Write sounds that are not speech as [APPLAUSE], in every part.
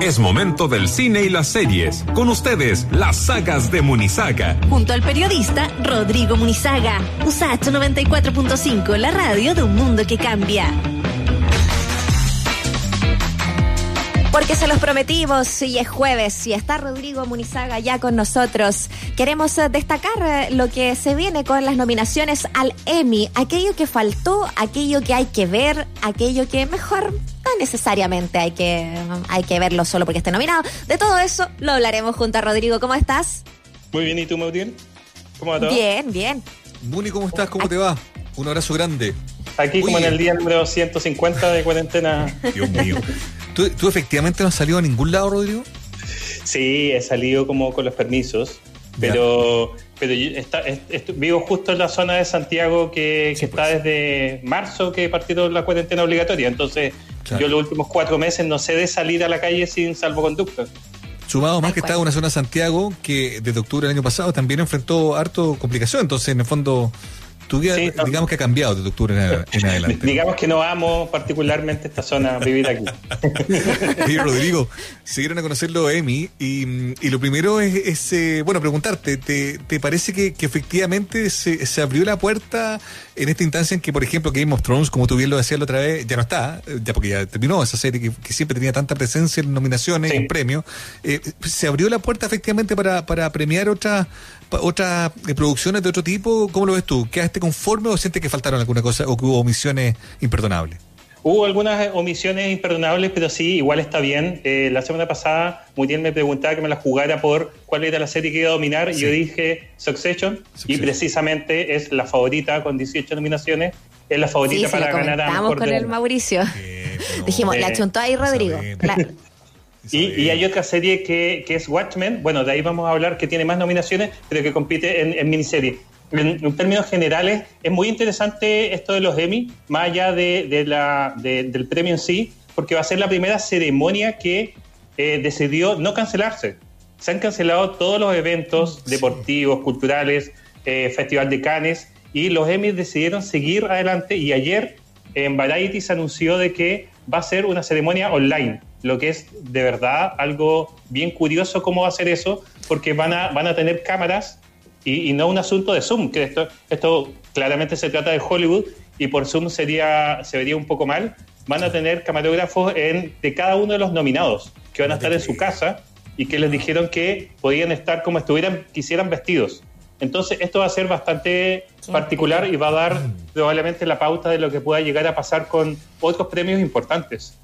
Es momento del cine y las series. Con ustedes, las sagas de Munizaga. Junto al periodista Rodrigo Munizaga. USACH 94.5, la radio de un mundo que cambia. Porque se los prometimos y es jueves y está Rodrigo Munizaga ya con nosotros. Queremos eh, destacar eh, lo que se viene con las nominaciones al Emmy, aquello que faltó, aquello que hay que ver, aquello que mejor no necesariamente hay que, hay que verlo solo porque esté nominado. De todo eso lo hablaremos junto a Rodrigo. ¿Cómo estás? Muy bien, ¿y tú, Mautiel? ¿Cómo va todo? Bien, bien. Muni, ¿cómo estás? ¿Cómo te va? Un abrazo grande. Aquí como en el día número 150 de cuarentena. [LAUGHS] Dios mío. ¿Tú, ¿Tú, efectivamente no has salido a ningún lado, Rodrigo? Sí, he salido como con los permisos, pero, pero yo está, est, vivo justo en la zona de Santiago que, sí, que está desde marzo que partieron la cuarentena obligatoria. Entonces, claro. yo los últimos cuatro meses no sé de salir a la calle sin salvoconducto. Sumado más que está en una zona de Santiago que desde octubre del año pasado también enfrentó harto complicación. Entonces, en el fondo, tu vida, sí, digamos que ha cambiado desde octubre en, [LAUGHS] adelante. digamos que no amo particularmente esta zona, vivir aquí. [LAUGHS] Oye, Rodrigo, se dieron a conocerlo Emi y, y lo primero es, es eh, bueno, preguntarte, ¿te, te parece que, que efectivamente se, se, abrió la puerta en esta instancia en que, por ejemplo, Game of Thrones, como tú bien lo decías la otra vez, ya no está, ya porque ya terminó esa serie que, que siempre tenía tanta presencia en nominaciones, sí. en premios, eh, ¿se abrió la puerta efectivamente para, para premiar otras otras producciones de otro tipo? ¿Cómo lo ves tú? ¿Quedaste conforme o sientes que faltaron alguna cosa o que hubo omisiones imperdonables? Hubo algunas omisiones imperdonables, pero sí, igual está bien. Eh, la semana pasada, Mutiel me preguntaba que me la jugara por cuál era la serie que iba a dominar, sí. y yo dije Succession, Succession, y precisamente es la favorita con 18 nominaciones, es la favorita sí, para ganar a Estamos con el Mauricio. Eh, [LAUGHS] no, Dijimos, eh, la chuntó ahí Rodrigo. Claro. [LAUGHS] Y, y, hay otra serie que, que, es Watchmen, bueno, de ahí vamos a hablar, que tiene más nominaciones, pero que compite en, en miniserie. En, en, términos generales, es muy interesante esto de los Emmy, más allá de, de la, de, del premio en sí, porque va a ser la primera ceremonia que eh, decidió no cancelarse. Se han cancelado todos los eventos sí. deportivos, culturales, eh, Festival de Cannes, y los Emmy decidieron seguir adelante. Y ayer en Variety se anunció de que va a ser una ceremonia online lo que es de verdad algo bien curioso cómo va a ser eso, porque van a, van a tener cámaras y, y no un asunto de Zoom, que esto, esto claramente se trata de Hollywood y por Zoom sería, se vería un poco mal. Van a tener camarógrafos en, de cada uno de los nominados, que van a estar en su casa y que les dijeron que podían estar como estuvieran, quisieran vestidos. Entonces, esto va a ser bastante particular y va a dar probablemente la pauta de lo que pueda llegar a pasar con otros premios importantes.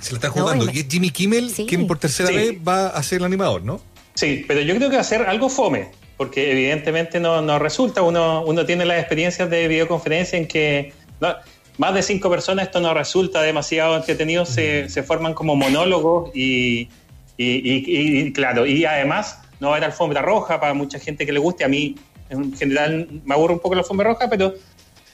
Se la está jugando. No, y es Jimmy Kimmel sí. quien por tercera sí. vez va a ser el animador, ¿no? Sí, pero yo creo que va a ser algo fome, porque evidentemente no, no resulta. Uno, uno tiene las experiencias de videoconferencia en que no, más de cinco personas esto no resulta demasiado entretenido, se, se forman como monólogos y, y, y, y, claro, y además no va a haber alfombra roja para mucha gente que le guste. A mí en general me aburre un poco la alfombra roja, pero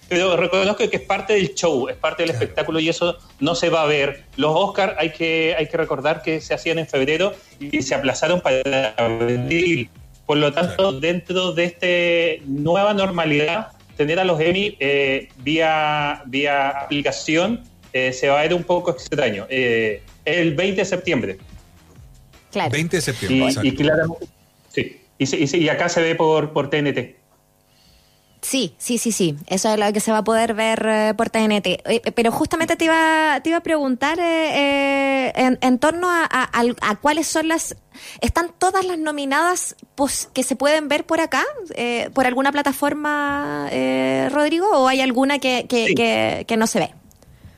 pero reconozco que es parte del show, es parte del claro. espectáculo y eso no se va a ver. Los Oscars hay que, hay que recordar que se hacían en febrero y se aplazaron para abril. Por lo tanto, claro. dentro de esta nueva normalidad, tener a los Emmy eh, vía, vía aplicación eh, se va a ver un poco extraño. Eh, el 20 de septiembre. Claro. 20 de septiembre. Y, y claramente. Y, y, acá se ve por, por TNT. Sí, sí, sí, sí. Eso es lo que se va a poder ver eh, por TNT. Eh, pero justamente te iba, te iba a preguntar eh, en, en, torno a, a, a, cuáles son las... ¿Están todas las nominadas pues, que se pueden ver por acá? ¿Por alguna plataforma, Rodrigo? ¿O hay alguna que, que, sí. que, que no se ve?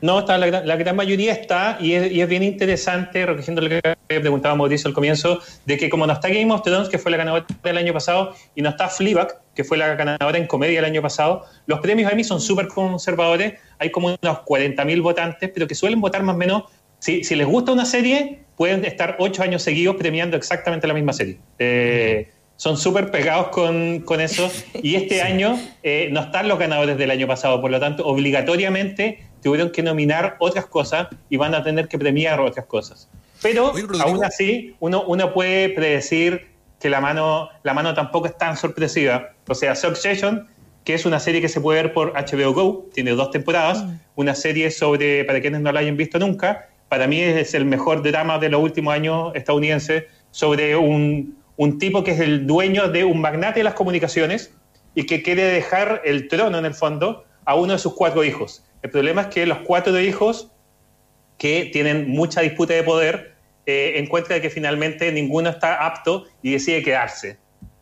No, está, la, la, gran mayoría está, y es, y es, bien interesante, recogiendo lo que preguntaba Mauricio al comienzo, de que como no está Game of Thrones, que fue la ganadora del año pasado, y no está Fleabag, que fue la ganadora en comedia el año pasado, los premios Emmy son súper conservadores, hay como unos 40.000 votantes, pero que suelen votar más o menos, si, si, les gusta una serie, pueden estar ocho años seguidos premiando exactamente la misma serie. Eh, son súper pegados con, con, eso. Y este [LAUGHS] sí. año eh, no están los ganadores del año pasado, por lo tanto, obligatoriamente tuvieron que nominar otras cosas y van a tener que premiar otras cosas. Pero Oye, aún así, uno, uno puede predecir que la mano, la mano tampoco es tan sorpresiva. O sea, Succession, que es una serie que se puede ver por HBO Go, tiene dos temporadas, mm. una serie sobre, para quienes no la hayan visto nunca, para mí es el mejor drama de los últimos años estadounidense sobre un, un tipo que es el dueño de un magnate de las comunicaciones y que quiere dejar el trono en el fondo a uno de sus cuatro hijos. El problema es que los cuatro hijos que tienen mucha disputa de poder eh, encuentran que finalmente ninguno está apto y decide quedarse.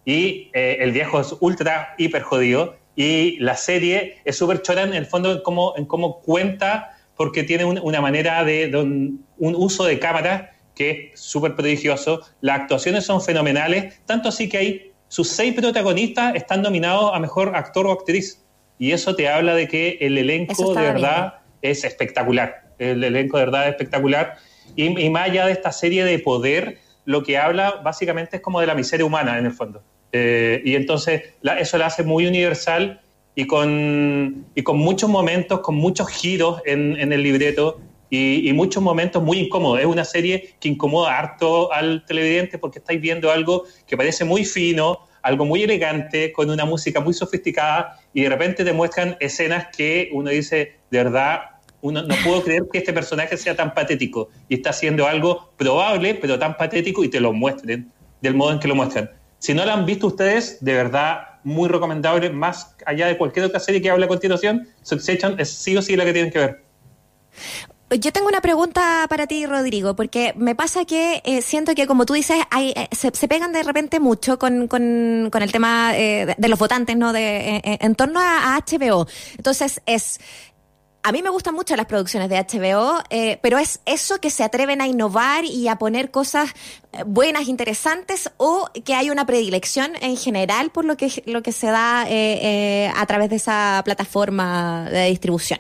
Y eh, el viejo es ultra, hiper jodido y la serie es súper chora en el fondo en cómo, en cómo cuenta porque tiene una manera de, un, uso de cámara que es súper prodigioso. Las actuaciones son fenomenales, tanto así que hay sus seis protagonistas están nominados a mejor actor o actriz. Y eso te habla de que el elenco de verdad es espectacular. El elenco de verdad es espectacular. Y, más allá de esta serie de poder, lo que habla básicamente es como de la miseria humana en el fondo. Eh, y entonces eso la hace muy universal y con, y con muchos momentos, con muchos giros en, en el libreto y, muchos momentos muy incómodos. Es una serie que incomoda harto al televidente porque estáis viendo algo que parece muy fino, algo muy elegante, con una música muy sofisticada y de repente te muestran escenas que uno dice, de verdad, uno, no puedo creer que este personaje sea tan patético y está haciendo algo probable, pero tan patético y te lo muestren del modo en que lo muestran. Si no lo han visto ustedes, de verdad, muy recomendable, más allá de cualquier otra serie que hable a continuación, Succession es sí o sí la que tienen que ver. Yo tengo una pregunta para ti, Rodrigo, porque me pasa que eh, siento que, como tú dices, hay, eh, se, pegan de repente mucho con, con, el tema eh, de, los votantes, ¿no? De, en torno a, HBO. Entonces, es. A mí me gustan mucho las producciones de HBO, pero es eso que se atreven a innovar y a poner cosas buenas, interesantes, o que hay una predilección en general por lo que, lo que se da a través de esa plataforma de distribución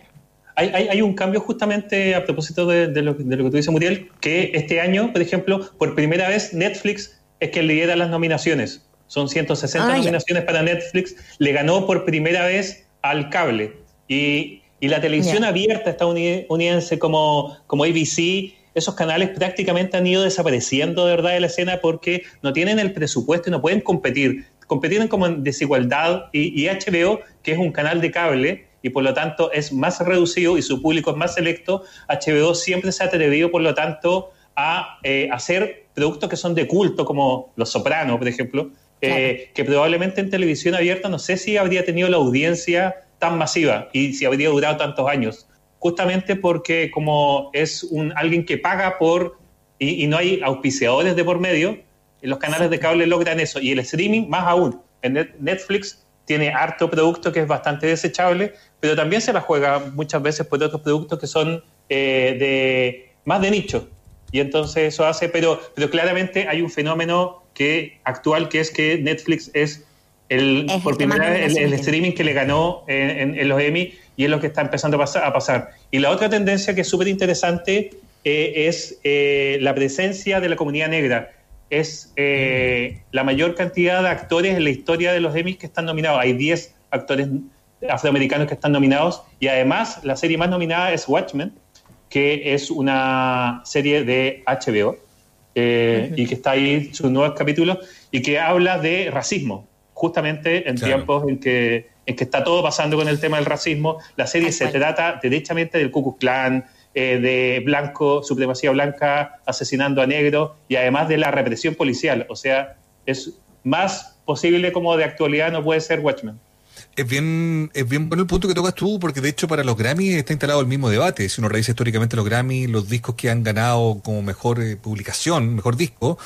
hay, un cambio justamente a propósito de, lo, que tú dices, Muriel, que este año, por ejemplo, por primera vez Netflix es que lidera las nominaciones. Son 160 ah, nominaciones para Netflix. Le ganó por primera vez al cable. Y, la televisión abierta estadounidense como, como ABC, esos canales prácticamente han ido desapareciendo de verdad de la escena porque no tienen el presupuesto y no pueden competir. Competiren como en desigualdad y, y HBO, que es un canal de cable, y por lo tanto es más reducido y su público es más selecto, HBO siempre se ha atrevido, por lo tanto, a eh, hacer productos que son de culto, como Los Sopranos, por ejemplo, eh, que probablemente en televisión abierta no sé si habría tenido la audiencia tan masiva y si habría durado tantos años. Justamente porque como es un, alguien que paga por, y, y no hay auspiciadores de por medio, los canales de cable logran eso. Y el streaming más aún. En Netflix tiene harto producto que es bastante desechable, pero también se la juega muchas veces por otros productos que son eh, de más de nicho. Y entonces eso hace, pero, pero claramente hay un fenómeno que actual que es que Netflix es el, por primera vez el, streaming que le ganó en, los Emmy y es lo que está empezando a pasar. A pasar. Y la otra tendencia que es súper interesante eh, es eh, la presencia de la comunidad negra es eh, la mayor cantidad de actores en la historia de los Emmys que están nominados. Hay 10 actores afroamericanos que están nominados y además la serie más nominada es Watchmen, que es una serie de HBO eh, y que está ahí sus nuevos capítulos y que habla de racismo, justamente en tiempos en que, en que está todo pasando con el tema del racismo. La serie se trata derechamente del Ku Klux Klan, eh, de blanco, supremacía blanca asesinando a negros y además de la represión policial. O sea, es más posible como de actualidad no puede ser Watchmen. Es bien, es bien bueno el punto que tocas tú, porque de hecho para los Grammy está instalado el mismo debate. Si uno revisa históricamente los Grammy, los discos que han ganado como mejor eh, publicación, mejor disco,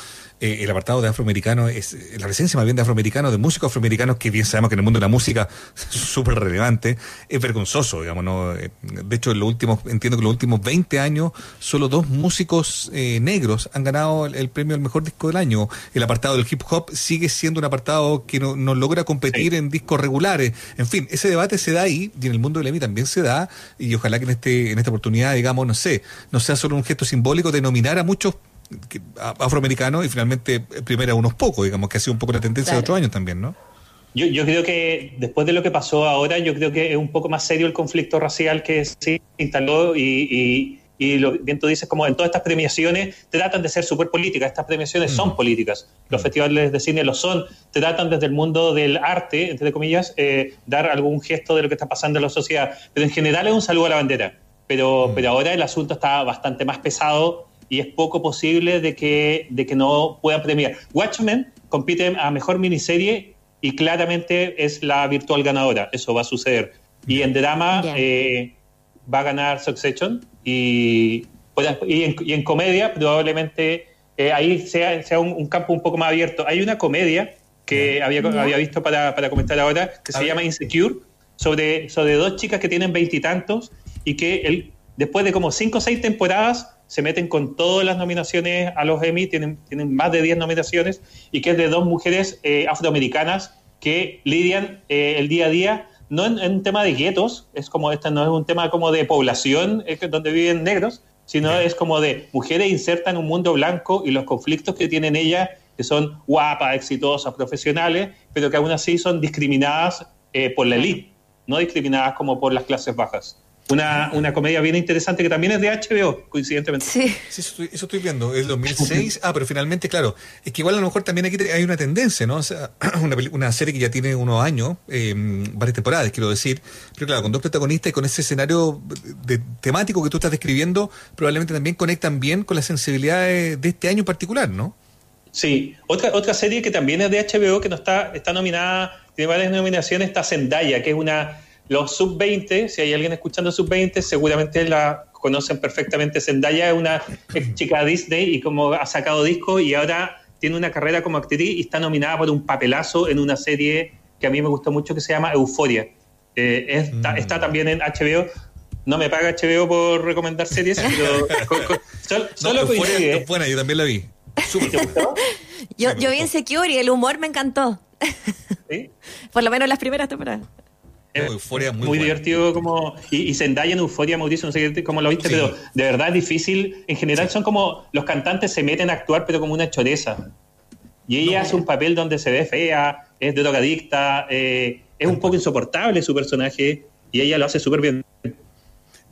eh, el apartado de afroamericano es eh, la presencia más bien de afroamericanos, de músicos afroamericanos, que bien sabemos que en el mundo de la música es súper relevante, es vergonzoso, digamos, ¿no? Eh, de hecho, en los últimos, entiendo que en los últimos 20 años, solo dos músicos negros han ganado el, premio al mejor disco del año. El apartado del hip hop sigue siendo un apartado que no, no logra competir en discos regulares. En fin, ese debate se da ahí, y en el mundo del EMI también se da, y ojalá que en este, en esta oportunidad, digamos, no sé, no sea solo un gesto simbólico de nominar a muchos afroamericano y finalmente primero a unos pocos, digamos, que ha sido un poco la tendencia de otros años también, ¿no? Yo, yo, creo que después de lo que pasó ahora, yo creo que es un poco más serio el conflicto racial que se instaló y, y, lo bien tú dices, como en todas estas premiaciones tratan de ser súper políticas, estas premiaciones son políticas, los mm. festivales de cine lo son, tratan desde el mundo del arte, entre comillas, eh, dar algún gesto de lo que está pasando en la sociedad, pero en general es un saludo a la bandera. Pero, mm. pero ahora el asunto está bastante más pesado y es poco posible de que, de que no puedan premiar. Watchmen compite a mejor miniserie y claramente es la virtual ganadora, eso va a suceder. Y en drama eh, va a ganar Succession y, y, en, comedia probablemente eh, ahí sea, sea un, campo un poco más abierto. Hay una comedia que había, había visto para, para comentar ahora que se llama Insecure, sobre, sobre dos chicas que tienen veintitantos y, que el, después de como cinco o seis temporadas se meten con todas las nominaciones a los Emmy, tienen, tienen más de 10 nominaciones, y que es de dos mujeres eh, afroamericanas que lidian eh, el día a día, no en, un tema de guetos, es como este no es un tema como de población donde viven negros, sino es como de mujeres insertas en un mundo blanco y los conflictos que tienen ellas, que son guapas, exitosas, profesionales, pero que aún así son discriminadas eh, por la élite, no discriminadas como por las clases bajas. Una, una, comedia bien interesante que también es de HBO, coincidentemente. Sí, eso, estoy, viendo. El 2006. [LAUGHS] Ah, pero finalmente, claro. Es que igual a lo mejor también aquí hay una tendencia, ¿no? O sea, [CLEARS THROAT] una, una serie que ya tiene unos años, eh, varias temporadas, quiero decir. Pero claro, con dos protagonistas y con ese escenario de, temático que tú estás describiendo, probablemente también conectan bien con las sensibilidades de este año en particular, ¿no? Sí. Otra, otra serie que también es de HBO, que no está, está nominada, tiene varias nominaciones, está Zendaya, que es una los sub-20, si hay alguien escuchando sub-20, seguramente la conocen perfectamente. Zendaya es una chica Disney y como ha sacado disco y ahora tiene una carrera como actriz y está nominada por un papelazo en una serie que a mí me gustó mucho que se llama Euforia. Eh, mm. está, también en HBO. No me paga HBO por recomendar series, pero [LAUGHS] solo Euforia es buena, yo también la vi. yo, yo vi en Secure y el humor me encantó. ¿Sí? [LAUGHS] Por lo menos las primeras temporadas. Euforia muy, muy divertido como y, Zendaya en Euforia Mauricio no sé cómo lo viste pero de verdad es difícil. En general son como los cantantes se meten a actuar pero como una choreza. Y ella hace un papel donde se ve fea es drogadicta eh, es un poco insoportable su personaje y ella lo hace súper bien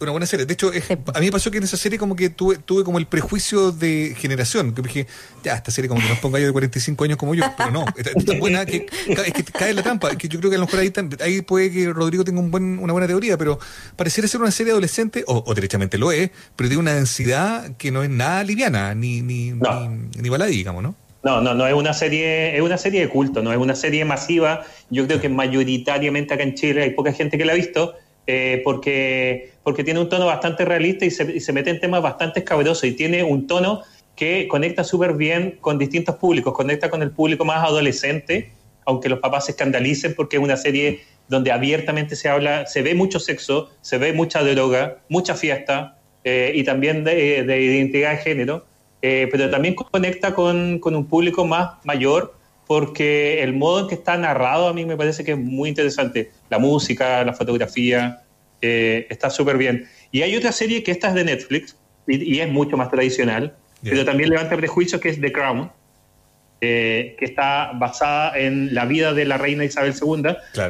una buena serie. De hecho, a mí me pasó que en esa serie como que tuve, tuve como el prejuicio de generación. Que dije, ya, esta serie como que nos ponga yo de 45 años como yo. Pero no, es tan [LAUGHS] buena que, es que cae en la trampa. Que yo creo que a lo mejor ahí, ahí puede que Rodrigo tenga un buen, una buena teoría, pero pareciera ser una serie adolescente, o, derechamente lo es, pero tiene una densidad que no es nada liviana, ni, ni, ni, baladí, digamos, ¿no? No, no, no es una serie, es una serie de culto, no es una serie masiva. Yo creo que mayoritariamente acá en Chile hay poca gente que la ha visto, eh, porque, porque tiene un tono bastante realista y se, mete en temas bastante escabrosos y tiene un tono que conecta súper bien con distintos públicos, conecta con el público más adolescente, aunque los papás se escandalicen porque es una serie donde abiertamente se habla, se ve mucho sexo, se ve mucha droga, mucha fiesta eh, y también de, identidad de género, eh, pero también conecta con, con un público más mayor porque el modo en que está narrado a mí me parece que es muy interesante. La música, la fotografía, eh, está súper bien. Y hay otra serie que esta es de Netflix y, es mucho más tradicional, pero también levanta prejuicios, que es The Crown, eh, que está basada en la vida de la reina Isabel II.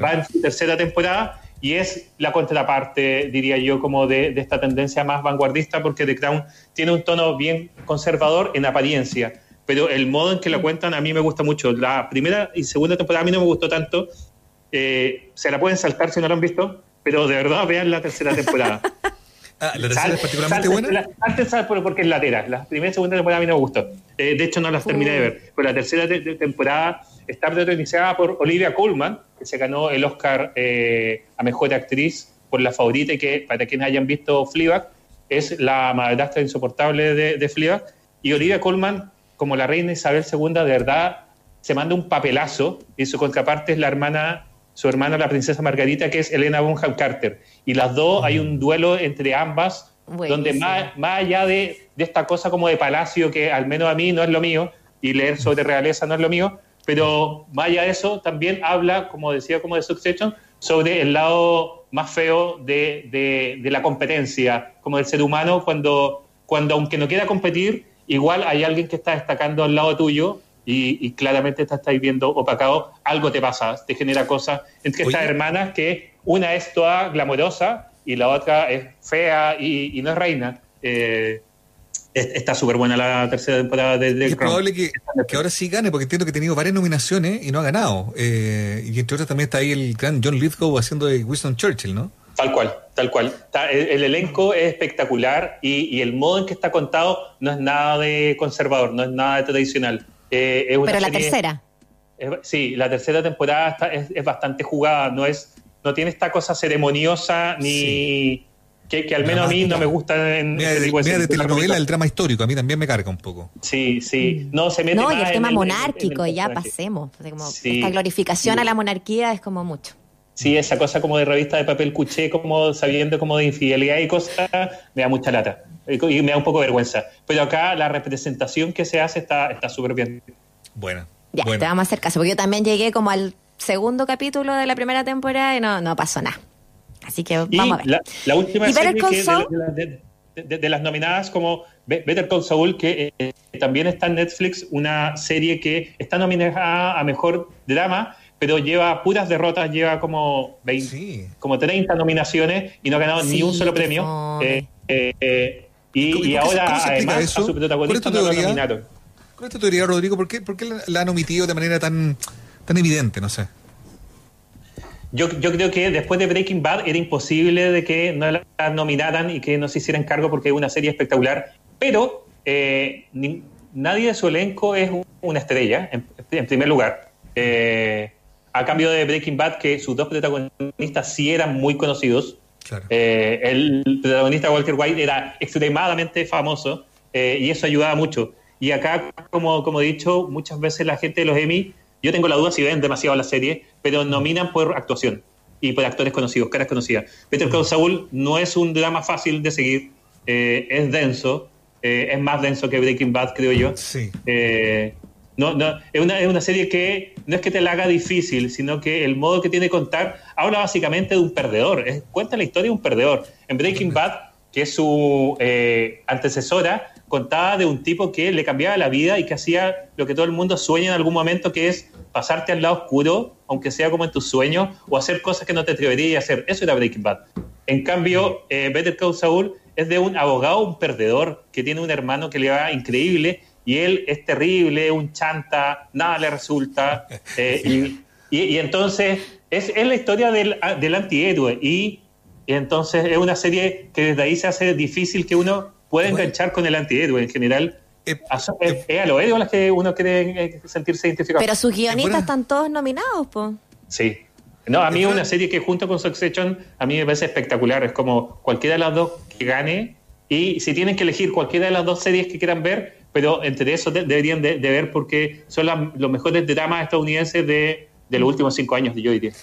Va en su tercera temporada y es la contraparte, diría yo, como de, de esta tendencia más vanguardista, porque The Crown tiene un tono bien conservador en apariencia pero el modo en que la cuentan a mí me gusta mucho. La primera y segunda temporada a mí no me gustó tanto. Eh, se la pueden saltar si no lo han visto, pero de verdad vean la tercera temporada. [LAUGHS] ah, ¿La tercera es particularmente buena? antes sabes porque es latera. La primera y segunda temporada a mí no me gustó. Eh, de hecho, no las terminé de ver. Pero la tercera temporada está protagonizada por Olivia Colman, que se ganó el Oscar eh, a Mejor Actriz por La Favorita y que, para quienes hayan visto Fleabag, es la madrastra insoportable de, de Fleabag. Y Olivia Colman como la reina Isabel II de verdad se manda un papelazo y su contraparte es la hermana, su hermana la princesa Margarita, que es Elena Bonham Carter. Y las dos hay un duelo entre ambas, donde más, más allá de, de, esta cosa como de palacio, que al menos a mí no es lo mío, y leer sobre realeza no es lo mío, pero más allá de eso, también habla, como decía, como de Succession, sobre el lado más feo de, de, de la competencia, como del ser humano, cuando, cuando aunque no quiera competir, igual hay alguien que está destacando al lado tuyo y, claramente te estáis viendo opacado, algo te pasa, te genera cosas entre estas hermanas que una es toda glamorosa y la otra es fea y, no es reina. Eh, está súper buena la tercera temporada de, Es probable que, ahora sí gane, porque entiendo que ha tenido varias nominaciones y no ha ganado. Eh, y entre otras también está ahí el gran John Lithgow haciendo de Winston Churchill, ¿no? Tal cual, tal cual. el, elenco es espectacucular y, y, el modo en que está contado no es nada de conservador, no es nada de tradicional. Eh, es Pero la tercera. sí, la tercera temporada está, es, bastante jugada, no es no tiene esta cosa ceremoniosa ni... Que, que, al menos a mí no me gusta en mira, este de, de telenovela el drama histórico, a mí también me carga un poco. Sí, sí. No, se mete No, y el tema monárquico, ya pasemos. Esta glorificación a la monarquía es como mucho. Sí, esa cosa como de revista de papel cuché, como sabiendo como de infidelidad y cosas, me da mucha lata. Y me da un poco de vergüenza. Pero acá la representación que se hace está súper bien. Bueno. Ya, te vamos a hacer caso, porque yo también llegué como al segundo capítulo de la primera temporada y no, no pasó nada. Así que vamos a ver. La, última serie de, las nominadas como Better Call Saul, que eh, también está en Netflix, una serie que está nominada a Mejor Drama, pero lleva puras derrotas, lleva como 20, como 30 nominaciones y no ha ganado ni un solo premio. Eh, eh, y, ahora, además, a su protagonista no lo nominaron. ¿Cuál es tu teoría, Rodrigo? ¿Por qué, por qué la han omitido de manera tan, tan evidente? No sé. Yo, yo, creo que después de Breaking Bad era imposible de que no la nominaran y que no se hicieran cargo porque es una serie espectacular, pero eh, nadie de su elenco es una estrella, en, primer lugar. Eh, a cambio de Breaking Bad, que sus dos protagonistas sí eran muy conocidos. Eh, el protagonista Walter White era extremadamente famoso eh, y eso ayudaba mucho. Y acá, como, como he dicho, muchas veces la gente de los Emmy, yo tengo la duda si ven demasiado la serie, pero nominan por actuación y por actores conocidos, caras conocidas. Peter Call Saul no es un drama fácil de seguir, eh, es denso, es más denso que Breaking Bad, creo yo. Sí. No, no, es, una, es una serie que no es que te la haga difícil, sino que el modo que tiene de contar habla básicamente de un perdedor. cuenta la historia de un perdedor. En Breaking Bad, que es su eh, antecesora, contaba de un tipo que le cambiaba la vida y que hacía lo que todo el mundo sueña en algún momento, que es pasarte al lado oscuro, aunque sea como en tus sueños, o hacer cosas que no te atreverías a hacer. Eso era Breaking Bad. En cambio, eh, Better Call Saul es de un abogado, un perdedor, que tiene un hermano que le va increíble y él es terrible, un chanta, nada le resulta. [LAUGHS] Eh, y, entonces es, es, la historia del, del antihéroe. Y, entonces es una serie que desde ahí se hace difícil que uno pueda enganchar con el antihéroe en general. Eh, es, a los héroes a las que uno quiere eh, sentirse identificado. Pero sus guionistas están todos nominados, pues. Sí. No, a mí es una serie que junto con Succession a mí me parece espectacular. Es como cualquiera de las dos que gane. Y si tienen que elegir cualquiera de las dos series que quieran ver, pero entre eso deberían de, ver porque son los mejores dramas estadounidenses de, de los últimos cinco años, yo diría.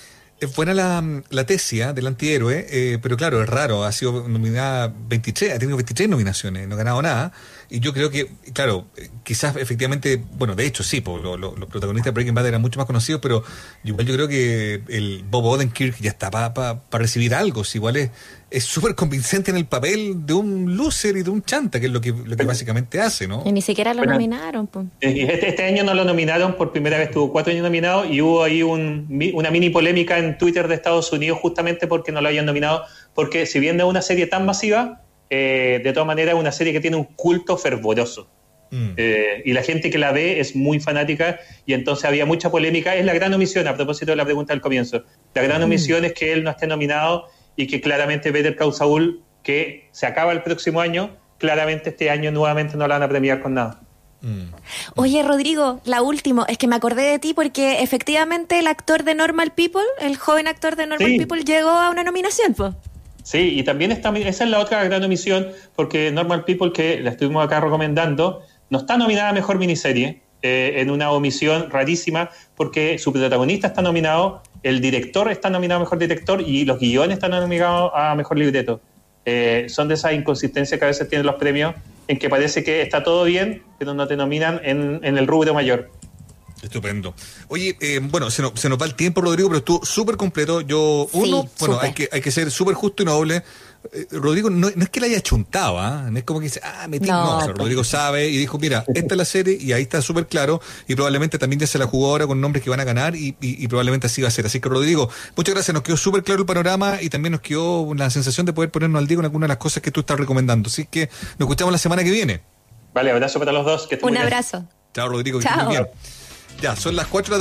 Es buena la, la tesia del antihéroe, eh, pero claro, es raro. Ha sido nominada 23, ha tenido 23 nominaciones, no ha ganado nada. Y yo creo que, claro, quizás efectivamente, bueno, de hecho sí, los protagonistas de Breaking Bad eran mucho más conocidos, pero igual yo creo que el Bob Odenkirk ya está para recibir algo. Si igual es es súper convincente en el papel de un loser y de un chanta, que es lo que, lo que básicamente hace, ¿no? Y ni siquiera lo nominaron. Pues. Este, este, año no lo nominaron, por primera vez tuvo cuatro años nominado y hubo ahí un, una mini polémica en Twitter de Estados Unidos justamente porque no lo habían nominado, porque si bien no es una serie tan masiva, eh, de todas maneras es una serie que tiene un culto fervoroso. Mm. Eh, y la gente que la ve es muy fanática y entonces había mucha polémica. Es la gran omisión, a propósito de la pregunta del comienzo. La gran mm. omisión es que él no esté nominado y que claramente Better Call Saul, que se acaba el próximo año, claramente este año nuevamente no la van a premiar con nada. Mm. Oye, Rodrigo, la última, es que me acordé de ti porque efectivamente el actor de Normal People, el joven actor de Normal People, llegó a una nominación. Sí, y también está, esa es la otra gran omisión, porque Normal People, que la estuvimos acá recomendando, no está nominada a Mejor Miniserie, eh, en una omisión rarísima, porque su protagonista está nominado, el director está nominado a Mejor Director y los guiones están nominados a Mejor Libreto. Eh, son de esas inconsistencias que a veces tienen los premios, en que parece que está todo bien, pero no te nominan en, el rubro mayor. Estupendo. Oye, eh, bueno, se nos, se nos va el tiempo, Rodrigo, pero estuvo súper completo. Yo, uno, bueno, hay que, hay que ser súper justo y noble. Eh, Rodrigo no, es que la haya chuntado, ¿ah? no es como que dice, ah, metí. No, no Rodrigo sabe y dijo, mira, esta es la serie y ahí está súper claro y probablemente también ya se la jugó ahora con nombres que van a ganar y, probablemente así va a ser. Así que Rodrigo, muchas gracias, nos quedó súper claro el panorama y también nos quedó la sensación de poder ponernos al día con algunas de las cosas que tú estás recomendando. Así que nos escuchamos la semana que viene. Vale, abrazo para los dos. Un abrazo. Chao, Rodrigo. Que Chao. Bien. Ya, son las cuatro